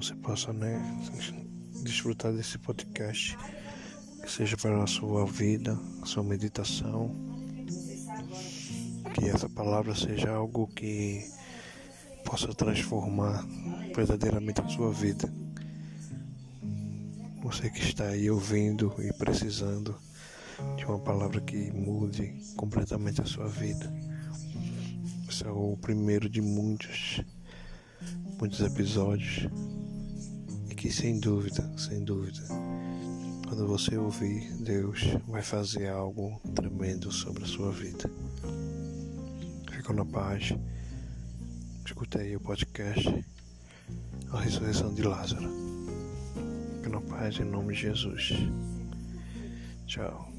você possa né, desfrutar desse podcast, que seja para a sua vida, sua meditação, que essa palavra seja algo que possa transformar verdadeiramente a sua vida. Você que está aí ouvindo e precisando de uma palavra que mude completamente a sua vida. Esse é o primeiro de muitos, muitos episódios. Que sem dúvida, sem dúvida, quando você ouvir, Deus vai fazer algo tremendo sobre a sua vida. Fica na paz. Escuta aí o podcast A Ressurreição de Lázaro. Fica na paz em nome de Jesus. Tchau.